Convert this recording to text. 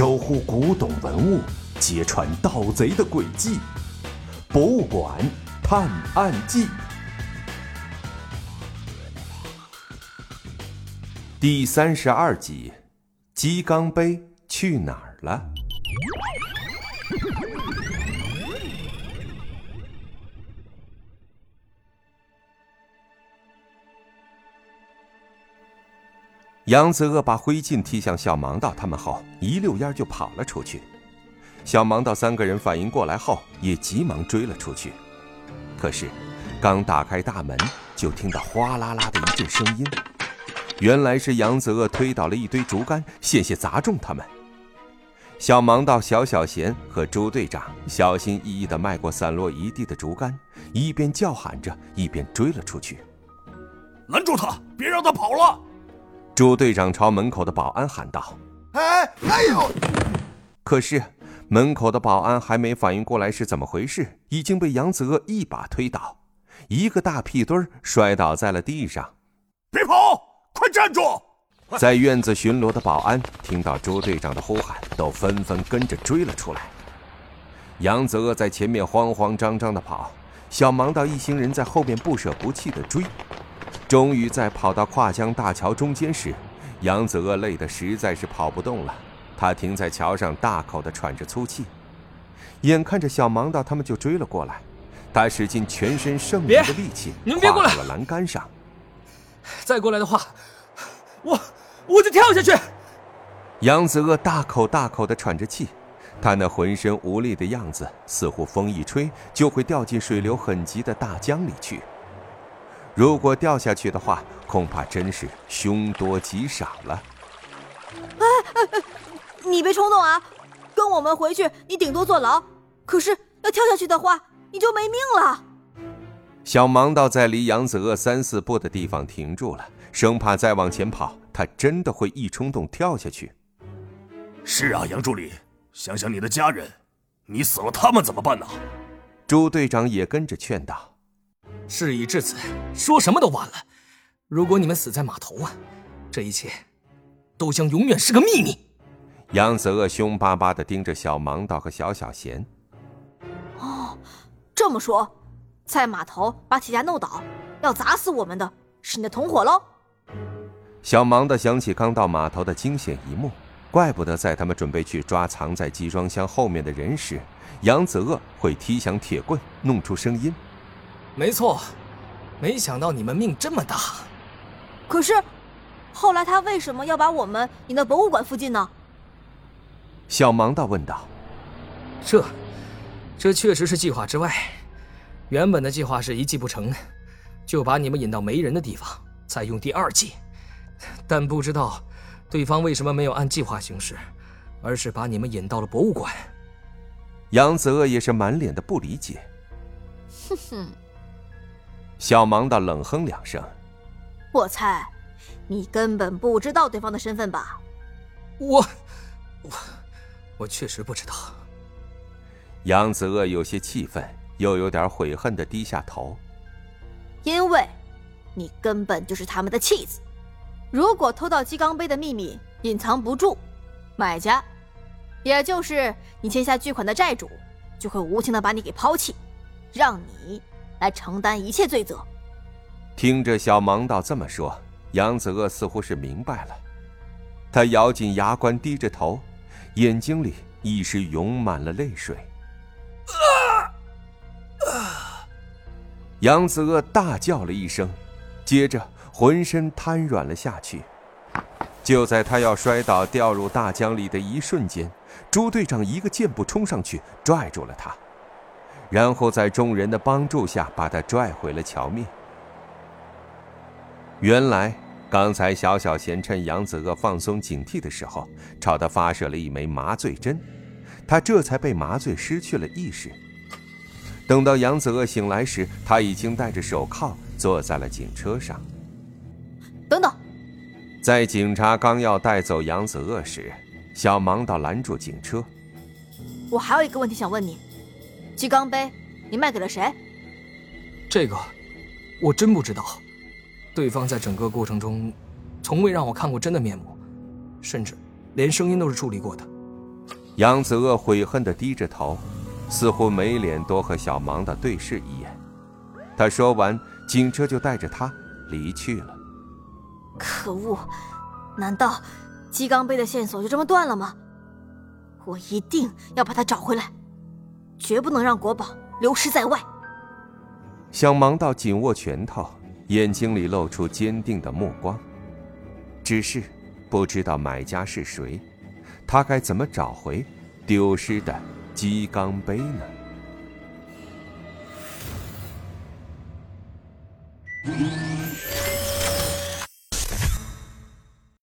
守护古董文物，揭穿盗贼的诡计，《博物馆探案记》第三十二集：鸡缸杯去哪儿了？杨子鳄把灰烬踢向小盲道他们后，一溜烟就跑了出去。小盲道三个人反应过来后，也急忙追了出去。可是，刚打开大门，就听到哗啦啦的一阵声音。原来是杨子鳄推倒了一堆竹竿，险些砸中他们。小盲道、小小贤和朱队长小心翼翼地迈过散落一地的竹竿，一边叫喊着，一边追了出去。拦住他，别让他跑了！朱队长朝门口的保安喊道：“哎，哎呦！”可是门口的保安还没反应过来是怎么回事，已经被杨子鳄一把推倒，一个大屁墩儿摔倒在了地上。别跑，快站住！在院子巡逻的保安听到朱队长的呼喊，都纷纷跟着追了出来。杨子鳄在前面慌慌张张的跑，小盲道一行人在后面不舍不弃的追。终于在跑到跨江大桥中间时，杨子鳄累得实在是跑不动了。他停在桥上，大口的喘着粗气。眼看着小盲道他们就追了过来，他使尽全身剩余的力气，跨到了栏杆上。再过来的话，我我就跳下去。杨子鳄大口大口的喘着气，他那浑身无力的样子，似乎风一吹就会掉进水流很急的大江里去。如果掉下去的话，恐怕真是凶多吉少了。哎哎哎，你别冲动啊！跟我们回去，你顶多坐牢；可是要跳下去的话，你就没命了。小盲道在离杨子鳄三四步的地方停住了，生怕再往前跑，他真的会一冲动跳下去。是啊，杨助理，想想你的家人，你死了他们怎么办呢？朱队长也跟着劝道。事已至此，说什么都晚了。如果你们死在码头啊，这一切都将永远是个秘密。杨子鳄凶巴巴地盯着小盲道和小小贤。哦，这么说，在码头把铁架弄倒，要砸死我们的是你的同伙喽？小盲道想起刚到码头的惊险一幕，怪不得在他们准备去抓藏在集装箱后面的人时，杨子鳄会踢响铁棍，弄出声音。没错，没想到你们命这么大。可是，后来他为什么要把我们引到博物馆附近呢？小盲道问道。这，这确实是计划之外。原本的计划是一计不成，就把你们引到没人的地方，再用第二计。但不知道，对方为什么没有按计划行事，而是把你们引到了博物馆。杨子鳄也是满脸的不理解。哼哼。小盲道冷哼两声，我猜，你根本不知道对方的身份吧？我，我，我确实不知道。杨子鳄有些气愤，又有点悔恨的低下头。因为，你根本就是他们的弃子。如果偷到鸡缸杯的秘密隐藏不住，买家，也就是你欠下巨款的债主，就会无情的把你给抛弃，让你。来承担一切罪责。听着小盲道这么说，杨子鳄似乎是明白了。他咬紧牙关，低着头，眼睛里一时涌满了泪水。啊杨子鳄大叫了一声，接着浑身瘫软了下去。就在他要摔倒掉入大江里的一瞬间，朱队长一个箭步冲上去，拽住了他。然后在众人的帮助下，把他拽回了桥面。原来，刚才小小贤趁杨子鳄放松警惕的时候，朝他发射了一枚麻醉针，他这才被麻醉失去了意识。等到杨子鳄醒来时，他已经戴着手铐坐在了警车上。等等，在警察刚要带走杨子鳄时，小盲道拦住警车。我还有一个问题想问你。鸡缸杯，你卖给了谁？这个，我真不知道。对方在整个过程中，从未让我看过真的面目，甚至连声音都是处理过的。杨子鳄悔恨地低着头，似乎没脸多和小盲的对视一眼。他说完，警车就带着他离去了。可恶！难道鸡缸杯的线索就这么断了吗？我一定要把它找回来，绝不能让国宝流失在外。想芒道紧握拳头眼睛里露出坚定的目光。只是不知道买家是谁他该怎么找回丢失的鸡缸杯呢？